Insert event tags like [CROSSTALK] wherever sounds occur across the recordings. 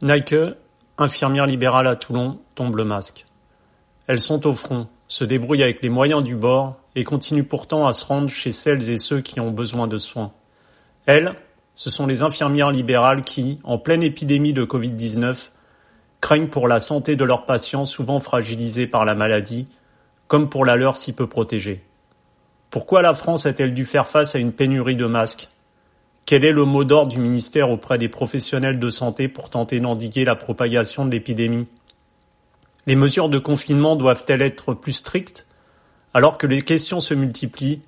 Nike, infirmière libérale à Toulon, tombe le masque. Elles sont au front, se débrouillent avec les moyens du bord et continuent pourtant à se rendre chez celles et ceux qui ont besoin de soins. Elles, ce sont les infirmières libérales qui, en pleine épidémie de Covid-19, craignent pour la santé de leurs patients souvent fragilisés par la maladie, comme pour la leur si peu protégée. Pourquoi la France a-t-elle dû faire face à une pénurie de masques? Quel est le mot d'ordre du ministère auprès des professionnels de santé pour tenter d'endiguer la propagation de l'épidémie? Les mesures de confinement doivent-elles être plus strictes? Alors que les questions se multiplient,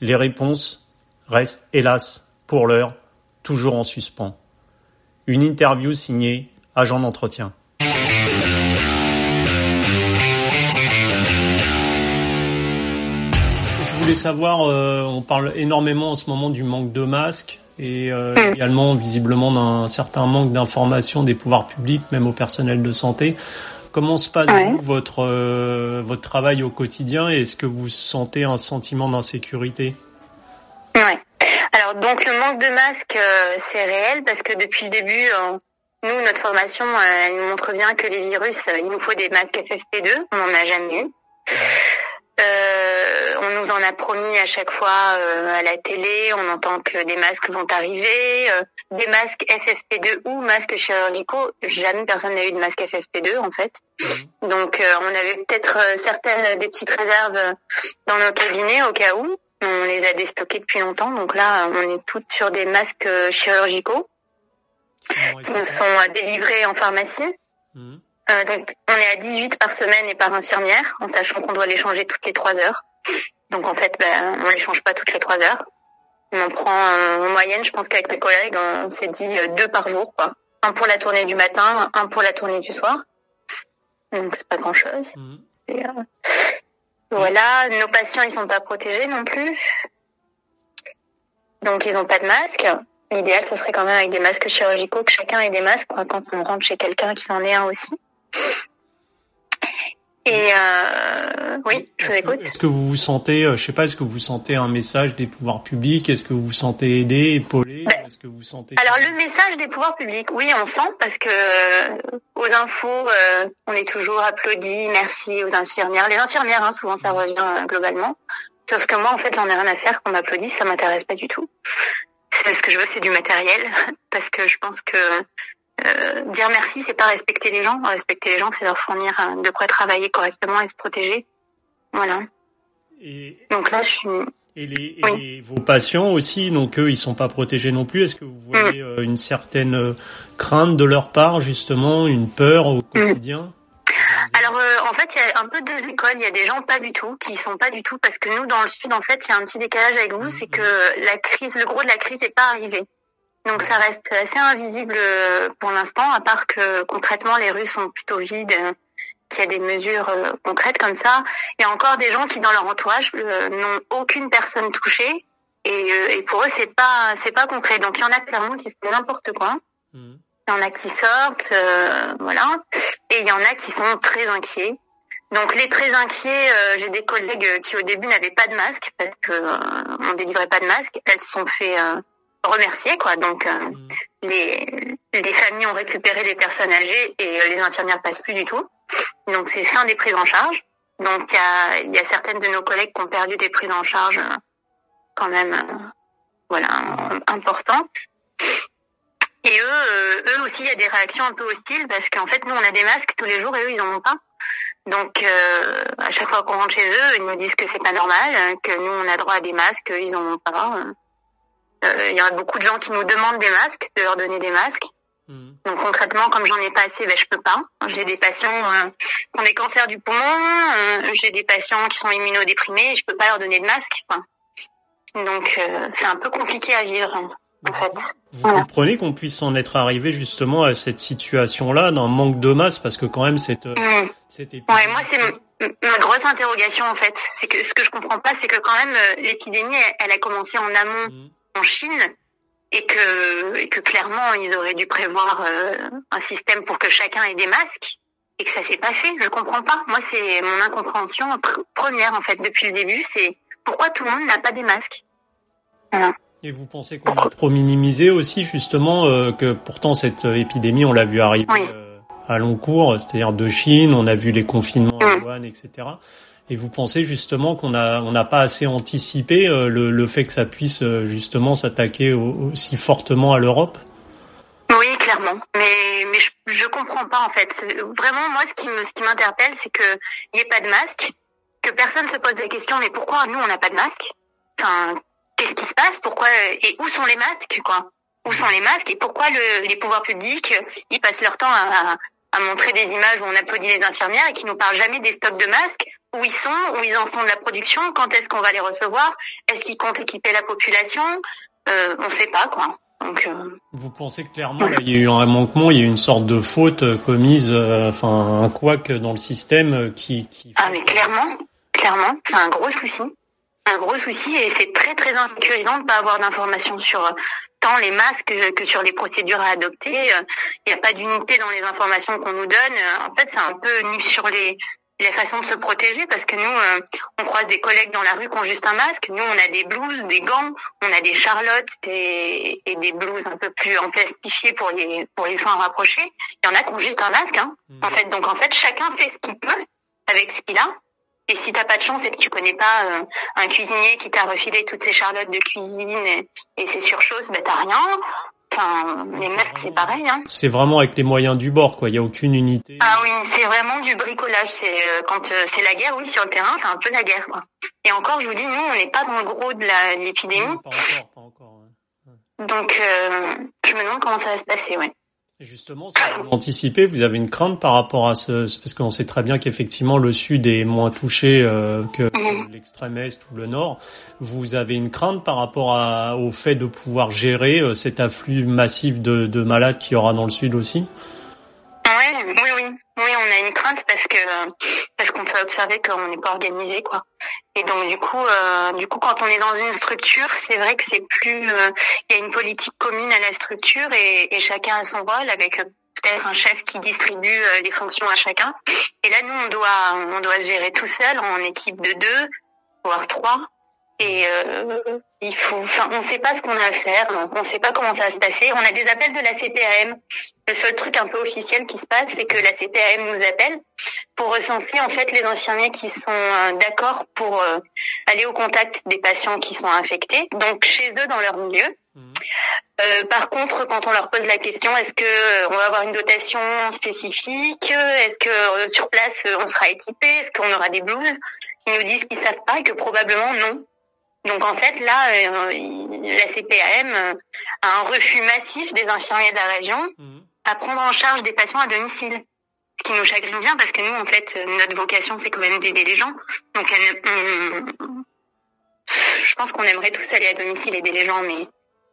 les réponses restent, hélas, pour l'heure, toujours en suspens. Une interview signée Agent d'entretien. Je voulais savoir, euh, on parle énormément en ce moment du manque de masques et euh, également visiblement d'un certain manque d'information des pouvoirs publics, même au personnel de santé. Comment se passe votre euh, votre travail au quotidien et est-ce que vous sentez un sentiment d'insécurité? Ouais. Alors donc le manque de masques c'est réel parce que depuis le début nous notre formation elle nous montre bien que les virus il nous faut des masques FFP2, on n'en a jamais eu. Euh, on nous en a promis à chaque fois euh, à la télé. On entend que des masques vont arriver, euh, des masques FFP2 ou masques chirurgicaux. Jamais personne n'a eu de masque FFP2 en fait. Mhm. Donc on avait peut-être certaines des petites réserves dans nos cabinets au cas où. On les a déstockés depuis longtemps. Donc là, on est toutes sur des masques chirurgicaux qui nous sont délivrés en pharmacie. Mhm. Euh, donc, on est à 18 par semaine et par infirmière, en sachant qu'on doit les changer toutes les 3 heures. Donc, en fait, ben, on les change pas toutes les 3 heures. On en prend en moyenne, je pense qu'avec mes collègues, on s'est dit euh, deux par jour, quoi. Un pour la tournée du matin, un pour la tournée du soir. Donc, c'est pas grand chose. Mmh. Et, euh, voilà, nos patients, ils sont pas protégés non plus. Donc, ils ont pas de masque. L'idéal, ce serait quand même avec des masques chirurgicaux, que chacun ait des masques quoi, quand on rentre chez quelqu'un qui en ait un aussi. Et euh, oui, je vous écoute. Est-ce que vous vous sentez, euh, je sais pas, est-ce que vous sentez un message des pouvoirs publics? Est-ce que vous vous sentez aidé, épaulé? Ben, Est-ce que vous sentez Alors le message des pouvoirs publics, oui, on sent parce que euh, aux infos, euh, on est toujours applaudi, merci aux infirmières. Les infirmières, hein, souvent ça revient globalement. Sauf que moi, en fait, j'en ai rien à faire qu'on m'applaudisse, ça m'intéresse pas du tout. Ce que je veux, c'est du matériel, [LAUGHS] parce que je pense que euh, dire merci, c'est pas respecter les gens. Respecter les gens, c'est leur fournir euh, de quoi travailler correctement et se protéger. Voilà. Et, donc là, je suis. Et, les, vos patients aussi, donc eux, ils sont pas protégés non plus. Est-ce que vous voyez mm. euh, une certaine crainte de leur part, justement, une peur au mm. quotidien alors en fait, il y a un peu deux écoles. Il y a des gens pas du tout, qui sont pas du tout, parce que nous, dans le sud, en fait, il y a un petit décalage avec vous, mm. c'est que la crise, le gros de la crise n'est pas arrivé. Donc ça reste assez invisible euh, pour l'instant, à part que concrètement les rues sont plutôt vides, euh, qu'il y a des mesures euh, concrètes comme ça. Il y a encore des gens qui dans leur entourage n'ont aucune personne touchée et, et pour eux c'est pas c'est pas concret. Donc il y en a clairement qui font n'importe quoi. Mmh. Il y en a qui sortent, voilà, et il y en a qui sont très inquiets. Donc les très inquiets, j'ai des collègues qui au début n'avaient pas de masque parce que on délivrait pas de masque. Elles se sont fait remercier quoi. Donc euh, mm. les les familles ont récupéré les personnes âgées et euh, les infirmières passent plus du tout. Donc c'est fin des prises en charge. Donc il y a il y a certaines de nos collègues qui ont perdu des prises en charge euh, quand même voilà importantes. Et eux eux aussi il y a des réactions un peu hostiles parce qu'en fait nous on a des masques tous les jours et eux ils en ont pas. Donc à chaque fois qu'on rentre chez eux, ils nous disent que c'est pas normal, que nous on a droit à des masques, eux ils en ont pas. Euh, il y a beaucoup de gens qui nous demandent des masques, de leur donner des masques. Hmm. Donc concrètement, comme j'en ai pas assez, ben je peux pas. J'ai des patients euh, qui ont des cancers du poumon, euh, j'ai des patients qui sont immunodéprimés, et je peux pas leur donner de masque. Quoi. Donc c'est un peu compliqué à vivre. En fait. Vous comprenez qu'on puisse en être arrivé justement à cette situation-là, d'un manque de masse, parce que quand même cette, mmh. Ouais, moi c'est ma grosse interrogation en fait. C'est que ce que je comprends pas, c'est que quand même l'épidémie, elle, a commencé en amont. Hmm en Chine et que, et que clairement ils auraient dû prévoir euh, un système pour que chacun ait des masques et que ça s'est pas fait. Je comprends pas. Moi, c'est mon incompréhension première en fait depuis le début, c'est pourquoi tout le monde n'a pas des masques. Et vous pensez qu'on a trop minimisé aussi justement que pourtant cette épidémie, on l'a vu arriver à long cours, c'est-à-dire de Chine, on a vu les confinements à mm. Wuhan, etc. Et vous pensez justement qu'on a on n'a pas assez anticipé le, le, fait que ça puisse justement s'attaquer aussi fortement à l'Europe? Oui, clairement. Mais, mais je, je comprends pas en fait. Vraiment, moi, ce qui me ce qui m'interpelle, c'est que il n'y ait pas de masque, que personne se pose la question, mais pourquoi nous on n'a pas de masque? Enfin, qu'est-ce qui se passe? Pourquoi et où sont les masques quoi? Où sont les masques et pourquoi le, les pouvoirs publics ils passent leur temps à, à montrer des images où on applaudit les infirmières et qui nous parlent jamais des stocks de masques, où ils sont, où ils en sont de la production, quand est-ce qu'on va les recevoir, est-ce qu'ils comptent équiper la population, euh, on sait pas quoi. Donc, euh... Vous pensez que clairement là, il y a eu un manquement, il y a eu une sorte de faute euh, commise, euh, enfin un couac dans le système euh, qui, qui... Ah mais clairement, clairement, c'est un gros souci, un gros souci et c'est très très insécurisant de pas avoir d'informations sur tant les masques que sur les procédures à adopter. Il n'y a pas d'unité dans les informations qu'on nous donne. En fait, c'est un peu nu sur les les façons de se protéger parce que nous, on croise des collègues dans la rue qui ont juste un masque. Nous, on a des blouses, des gants, on a des charlottes et, et des blouses un peu plus en plastifiées pour les pour les soins rapprochés. Il y en a qui ont juste un masque. Hein, En fait, donc en fait, chacun fait ce qu'il peut avec ce qu'il a. Et si t'as pas de chance et que tu connais pas euh, un cuisinier qui t'a refilé toutes ces charlottes de cuisine et, et ces surchoses, ben t'as rien. Enfin, les masques, c'est pareil. Hein. C'est vraiment avec les moyens du bord, quoi. Il y a aucune unité. Ah oui, c'est vraiment du bricolage. C'est euh, quand euh, c'est la guerre, oui, sur le terrain, c'est un peu la guerre, quoi. Et encore, je vous dis, nous, on n'est pas dans le gros de l'épidémie. pas encore, pas encore. Ouais. Donc, euh, je me demande comment ça va se passer, ouais. Et justement, ça vous anticipez, vous avez une crainte par rapport à ce, parce qu'on sait très bien qu'effectivement le sud est moins touché euh, que mmh. l'extrême est ou le nord. Vous avez une crainte par rapport à, au fait de pouvoir gérer euh, cet afflux massif de, de malades qu'il y aura dans le sud aussi? Oui, oui, oui. On a une crainte parce que parce qu'on peut observer qu'on n'est pas organisé, quoi. Et donc du coup, euh, du coup, quand on est dans une structure, c'est vrai que c'est plus, euh, il y a une politique commune à la structure et, et chacun a son rôle avec peut-être un chef qui distribue euh, les fonctions à chacun. Et là, nous, on doit on doit se gérer tout seul en équipe de deux, voire trois. Et euh, il faut, enfin, on ne sait pas ce qu'on a à faire, on ne sait pas comment ça va se passer. On a des appels de la CPAM. Le seul truc un peu officiel qui se passe, c'est que la CPAM nous appelle pour recenser en fait les infirmiers qui sont euh, d'accord pour euh, aller au contact des patients qui sont infectés, donc chez eux dans leur milieu. Mmh. Euh, par contre, quand on leur pose la question, est-ce que on va avoir une dotation spécifique? Est-ce que sur place on sera équipé? Est-ce qu'on aura des blouses? Ils nous disent qu'ils savent pas et que probablement non. Donc en fait là, la CPAM a un refus massif des infirmiers de la région mmh. À prendre en charge des patients à domicile. Ce qui nous chagrine bien parce que nous en fait notre vocation c'est quand même d'aider les gens. Donc on, je pense qu'on aimerait tous aller à domicile aider les gens, mais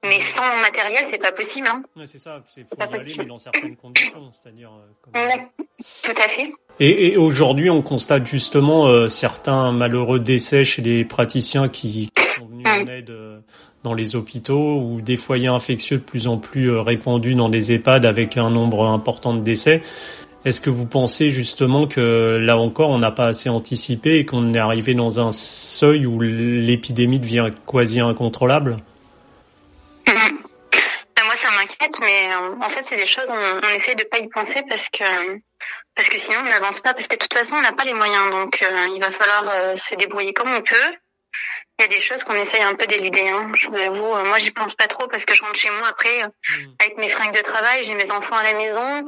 mais sans matériel, c'est pas possible. Hein. Ouais, c'est ça, c'est faut y aller, mais dans certaines conditions, c'est-à-dire. Euh, comme... tout à fait. Et, et aujourd'hui, on constate justement euh, certains malheureux décès chez les praticiens qui, qui sont venus en aide euh, dans les hôpitaux ou des foyers infectieux de plus en plus euh, répandus dans les EHPAD avec un nombre important de décès. Est-ce que vous pensez justement que là encore, on n'a pas assez anticipé et qu'on est arrivé dans un seuil où l'épidémie devient quasi incontrôlable? Moi, ça m'inquiète, mais en fait, c'est des choses, on, on essaie de pas y penser parce que parce que sinon, on n'avance pas, parce que de toute façon, on n'a pas les moyens, donc euh, il va falloir euh, se débrouiller comme on peut. Il y a des choses qu'on essaye un peu d'éluder, hein, je vous avoue. Euh, moi, j'y pense pas trop parce que je rentre chez moi après mmh. avec mes fringues de travail, j'ai mes enfants à la maison,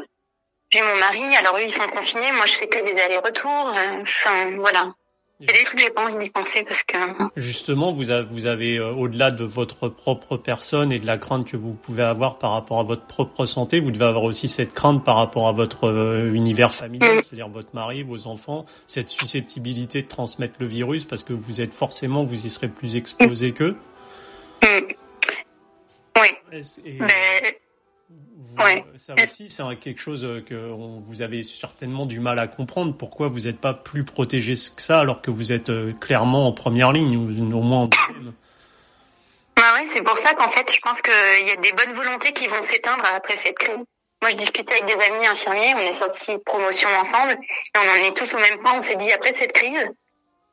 j'ai mon mari, alors eux, ils sont confinés, moi, je fais que des allers-retours. Enfin, voilà. J'ai envie d'y penser parce que. Justement, vous avez, vous avez euh, au-delà de votre propre personne et de la crainte que vous pouvez avoir par rapport à votre propre santé, vous devez avoir aussi cette crainte par rapport à votre euh, univers familial, mm. c'est-à-dire votre mari, vos enfants, cette susceptibilité de transmettre le virus parce que vous êtes forcément, vous y serez plus exposé mm. qu'eux. Mm. Oui. Et, Mais vous, ouais. Ça aussi, c'est quelque chose que vous avez certainement du mal à comprendre. Pourquoi vous n'êtes pas plus protégé que ça alors que vous êtes euh, clairement en première ligne ou au moins en deuxième ah ouais, c'est pour ça qu'en fait, je pense qu'il y a des bonnes volontés qui vont s'éteindre après cette crise. Moi, je discutais avec des amis infirmiers, on est sortis promotion ensemble, et on en est tous au même point. On s'est dit, après cette crise,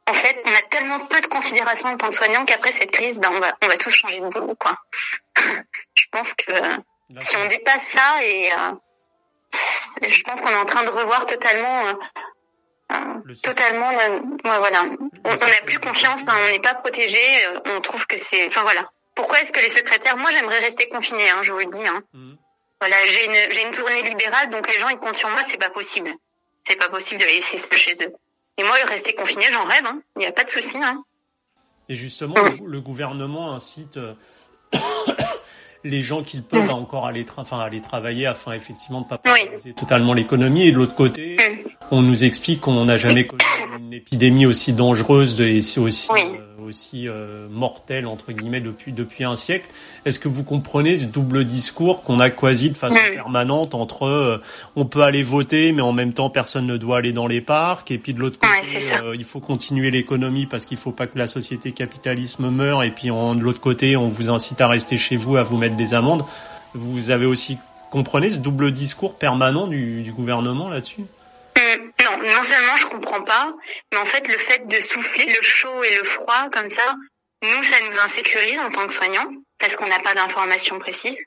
en fait, on a tellement peu de considération en tant que soignant qu'après cette crise, ben, on va, on va tous changer de boulot, quoi. [LAUGHS] je pense que si on dépasse ça et euh, je pense qu'on est en train de revoir totalement, euh, euh totalement, euh, voilà. On n'a plus confiance, hein, on n'est pas protégé, on trouve que c'est, enfin voilà. Pourquoi est-ce que les secrétaires, moi j'aimerais rester confinée, hein, je vous le dis. Hein. Mhm. Voilà, j'ai une, j'ai une tournée libérale, donc les gens ils comptent sur moi, c'est pas possible. C'est pas possible de les laisser chez eux. Et moi, rester confiné, j'en rêve. Hein. Il n'y a pas de souci. Hein. Et justement, le, gouvernement incite euh, les gens qui peuvent encore aller, enfin, aller travailler afin effectivement de ne pas paralyser totalement l'économie. Et de l'autre côté, mm. on nous explique qu'on n'a jamais connu une épidémie aussi dangereuse et aussi euh, mortel entre guillemets depuis depuis un siècle. Est-ce que vous comprenez ce double discours qu'on a quasi de façon permanente entre euh, on peut aller voter mais en même temps personne ne doit aller dans les parcs et puis de l'autre côté euh, il faut continuer l'économie parce qu'il faut pas que la société capitalisme meure et puis de l'autre côté on vous incite à rester chez vous à vous mettre des amendes. Vous avez aussi comprenez ce double discours permanent du, du gouvernement là-dessus? Non, seulement je comprends pas, mais en fait le fait de souffler le chaud et le froid comme ça, nous ça nous insécurise en tant que soignants parce qu'on n'a pas d'informations précises.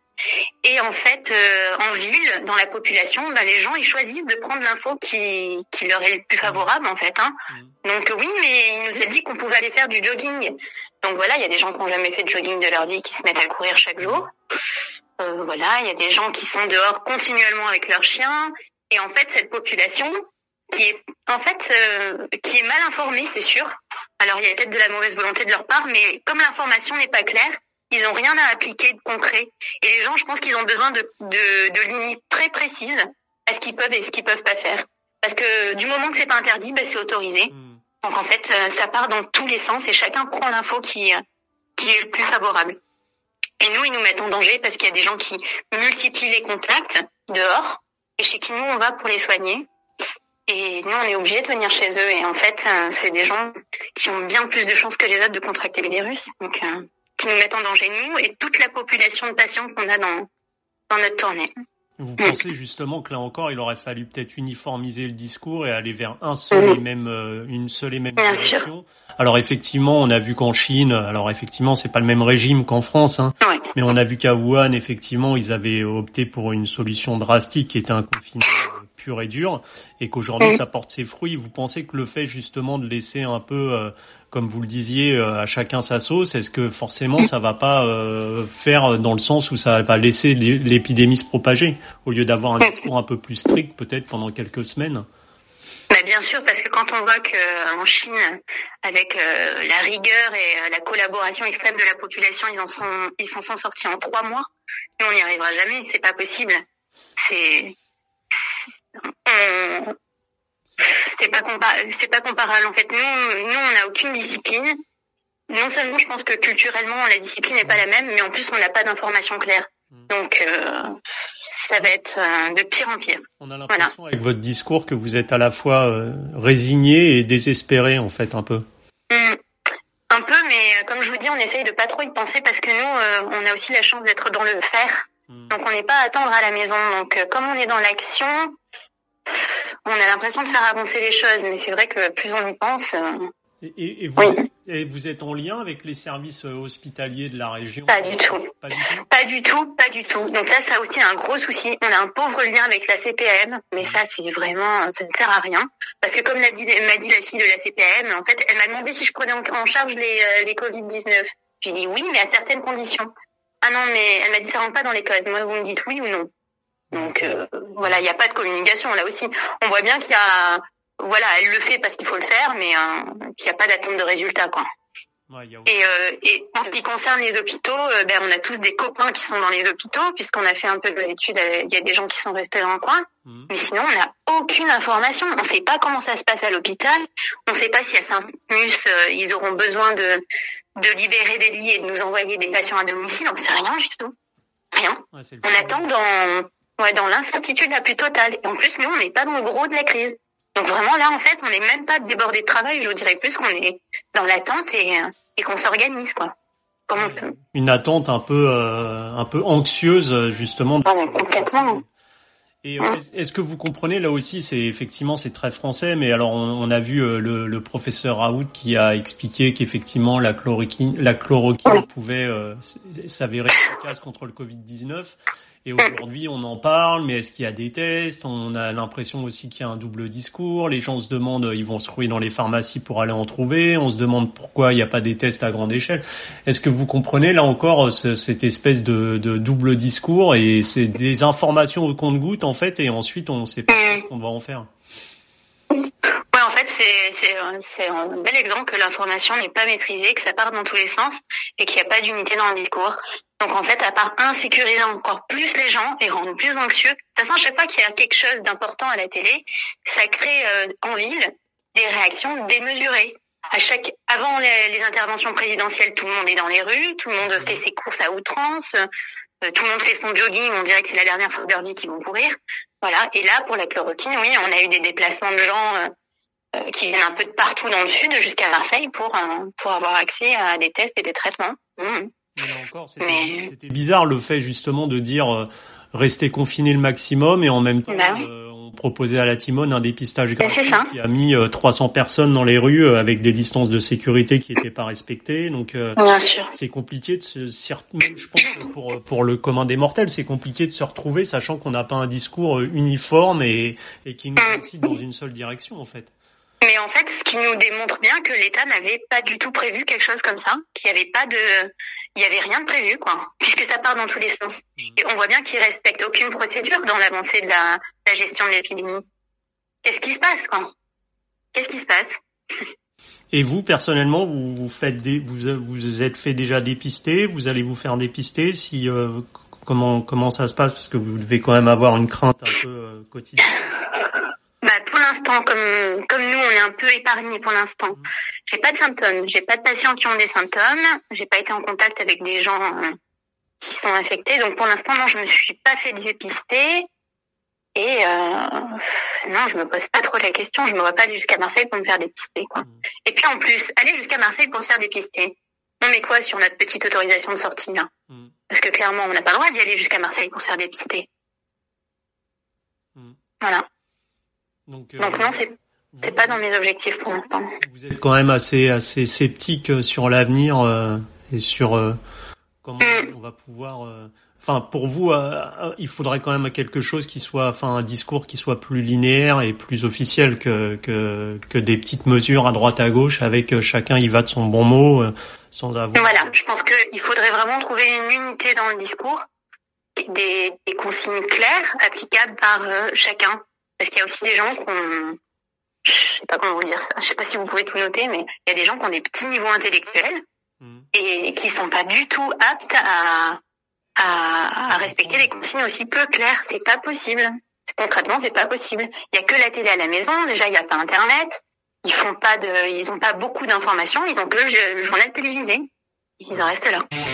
Et en fait, euh, en ville, dans la population, bah, les gens ils choisissent de prendre l'info qui, qui leur est le plus favorable en fait. Hein. Mmh. Donc oui, mais il nous a dit qu'on pouvait aller faire du jogging. Donc voilà, il y a des gens qui n'ont jamais fait de jogging de leur vie qui se mettent à courir chaque jour. Euh, voilà, il y a des gens qui sont dehors continuellement avec leurs chiens. Et en fait, cette population, qui est en fait euh, qui est mal informée, c'est sûr. Alors il y a peut-être de la mauvaise volonté de leur part, mais comme l'information n'est pas claire, ils ont rien à appliquer de concret. Et les gens, je pense qu'ils ont besoin de, de, très précises à ce qu'ils peuvent et ce qu'ils peuvent pas faire. Parce que du moment que c'est pas interdit, ben, c'est autorisé. Hmm. Donc en fait, euh, ça part dans tous les sens et chacun prend l'info qui qui est le plus favorable. Et nous, ils nous mettent en danger parce qu'il y a des gens qui multiplient les contacts dehors et chez qui nous on va pour les soigner. Et nous, on est obligé de venir chez eux. Et en fait, euh, c'est des gens qui ont bien plus de chances que les autres de contracter le virus. Donc, euh, qui nous mettent en danger, nous, et toute la population de patients qu'on a dans, dans notre tournée. Vous pensez justement que là encore, il aurait fallu peut-être uniformiser le discours et aller vers un seul et même, euh, une seule et même direction. Alors effectivement, on a vu qu'en Chine, alors effectivement, c'est pas le même régime qu'en France, hein, mais on a vu qu'à Wuhan, effectivement, ils avaient opté pour une solution drastique qui était un confinement pur et dur, et qu'aujourd'hui ça porte ses fruits. Vous pensez que le fait justement de laisser un peu, euh, comme vous le disiez, euh, à chacun sa sauce, est-ce que forcément ça va pas euh, faire dans le sens où ça va laisser l'épidémie se propager, au lieu d'avoir un discours un peu plus strict peut-être pendant quelques semaines? Bah bien sûr, parce que quand on voit qu'en Chine, avec la rigueur et la collaboration extrême de la population, ils en sont, ils s'en sont sortis en trois mois. Nous, on n'y arrivera jamais. C'est pas possible. C'est, euh, c'est pas c'est pas comparable en fait. Nous, nous on n'a aucune discipline. Non seulement je pense que culturellement la discipline n'est pas la même, mais en plus on n'a pas d'informations claires. Hmm. Donc euh, ça va être euh, de pire en pire. On a l'impression avec votre discours que vous êtes à la fois résigné et désespéré en fait un peu. Hmm. Un peu, mais comme je vous dis, on essaye de pas trop y penser parce que nous, on a aussi la chance d'être dans le faire. Hmm. Donc on n'est pas à attendre à la maison. Donc comme on est dans l'action, on a l'impression de faire avancer les choses, mais c'est vrai que plus on y pense. Euh, et, vous, êtes, en lien avec les services euh, hospitaliers de la région? Pas du tout. Pas du tout? Pas du tout, pas du tout. Donc là, ça aussi un gros souci. On a un pauvre lien avec la CPM, mais ça, c'est vraiment, ça ne sert à rien. Parce que comme m'a dit, m'a dit la fille de la CPM, en fait, elle m'a demandé si je prenais en, charge les, euh, les Covid-19. J'ai dit oui, mais à certaines conditions. Ah non, mais elle m'a dit ça rentre pas dans les causes. Moi, vous me dites oui ou non. Donc euh, voilà, il n'y a pas de communication là aussi. On voit bien qu'il y a, voilà, elle le fait parce qu'il faut le faire, mais euh, qu'il n'y a pas d'attente de résultat quoi. et, euh, et en ce qui concerne les hôpitaux, euh, ben, on a tous des copains qui sont dans les hôpitaux, puisqu'on a fait un peu de études, il y a des gens qui sont restés dans le coin. Mhm. Mais sinon, on n'a aucune information. On ne sait pas comment ça se passe à l'hôpital. On ne sait pas si à Saint-Mus, ils auront besoin de, de libérer des lits et de nous envoyer des patients à domicile. On ne sait rien du tout. Rien. on attend dans Ouais, dans l'incertitude la plus totale. Et en plus, nous, on n'est pas dans le gros de la crise. Donc vraiment, là, en fait, on n'est même pas débordé de travail. Je vous dirais plus qu'on est dans l'attente et, euh, et qu'on s'organise, quoi. Comme on peut. Une attente un peu, euh, un peu anxieuse, justement. Ah, complètement. Et est-ce que vous comprenez là aussi, c'est effectivement c'est très français, mais alors on, a vu le, le, professeur Raoult qui a expliqué qu'effectivement la chloroquine, la chloroquine pouvait s'avérer efficace contre le Covid 19. Et aujourd'hui, on en parle, mais est-ce qu'il y a des tests? On a l'impression aussi qu'il y a un double discours. Les gens se demandent, ils vont se trouver dans les pharmacies pour aller en trouver. On se demande pourquoi il n'y a pas des tests à grande échelle. Est-ce que vous comprenez là encore cette espèce de, de double discours? Et c'est des informations au compte-goutte en fait, et ensuite on ne sait pas ce qu'on va en faire. Ouais, en fait, c'est un bel exemple que l'information n'est pas maîtrisée, que ça part dans tous les sens et qu'il n'y a pas d'unité dans le discours. Donc en fait, à part insécuriser encore plus les gens et rendre plus anxieux, de toute façon, chaque fois qu'il y a quelque chose d'important à la télé, ça crée euh, en ville des réactions démesurées. À chaque, avant les, interventions présidentielles, tout le monde est dans les rues, tout le monde fait ses courses à outrance, tout le monde fait son jogging, on dirait que c'est la dernière fois de leur vie qu'ils vont courir. Voilà. Et là, pour la chloroquine, oui, on a eu des déplacements de gens euh, qui viennent un peu de partout dans le sud jusqu'à Marseille pour pour avoir accès à des tests et des traitements. Mmh. Mais encore, c'était bizarre le fait justement de dire euh, rester confiné le maximum et en même temps bah euh, on proposait à la Timone un dépistage gratuit qui a mis 300 euh, personnes dans les rues avec des distances de sécurité qui n'étaient pas respectées. Donc c'est compliqué de se je pense pour pour le commun des mortels, c'est compliqué de se retrouver sachant qu'on n'a pas un discours uniforme et et qui nous incite dans une seule direction en fait. Mais en fait, qui nous démontre bien que l'État n'avait pas du tout prévu quelque chose comme ça, qu'il n'y avait pas de, il n'y avait rien de prévu, quoi, puisque ça part dans tous les sens. Mmh. Et on voit bien qu'ils respectent aucune procédure dans l'avancée de la, la gestion de l'épidémie. Qu'est-ce qui se passe, quoi? Qu'est-ce qui se passe? Et vous, personnellement, vous vous faites des, vous vous êtes fait déjà dépister, vous allez vous faire dépister? Si euh, comment comment ça se passe? Parce que vous devez quand même avoir une crainte un peu euh, quotidienne. L'instant, comme comme nous, on est un peu épargnés pour l'instant. J'ai pas de symptômes. J'ai pas de patients qui ont des symptômes. J'ai pas été en contact avec des gens euh, qui sont infectés. Donc pour l'instant, non, je me suis pas fait dépister. Et euh, non, je me pose pas trop la question. Je me vois pas aller jusqu'à Marseille pour me faire dépister, quoi. Mmh. Et puis en plus, aller jusqu'à Marseille pour se faire dépister. Non mais quoi sur notre petite autorisation de sortie là? Mmh. Parce que clairement, on n'a pas le droit d'y aller jusqu'à Marseille pour se faire dépister. Voilà. Donc, euh, non, c'est c'est pas dans mes objectifs pour l'instant. Vous êtes quand même assez assez sceptique euh, sur l'avenir euh, et sur comment mm. on va pouvoir. Enfin, pour vous, il faudrait quand même quelque chose qui soit, enfin, un discours qui soit plus linéaire et plus officiel que que, que des petites mesures à droite à gauche avec chacun y va de son bon mot sans avoir. Voilà, je pense qu'il faudrait vraiment trouver une unité dans le discours, des, des consignes claires applicables par chacun parce qu'il y a aussi des gens qui ont, je sais pas comment vous dire ça, je sais pas si vous pouvez tout noter, mais il y a des gens qui ont des petits niveaux intellectuels mmh. et qui sont pas du tout aptes à, à, respecter les consignes aussi peu claires. C'est pas possible. Concrètement, c'est pas possible. Il y a que la télé à la maison. Déjà, il n'y a pas Internet. Ils font pas de, ils ont pas beaucoup d'informations. Ils ont que le journal télévisé. Ils en restent là.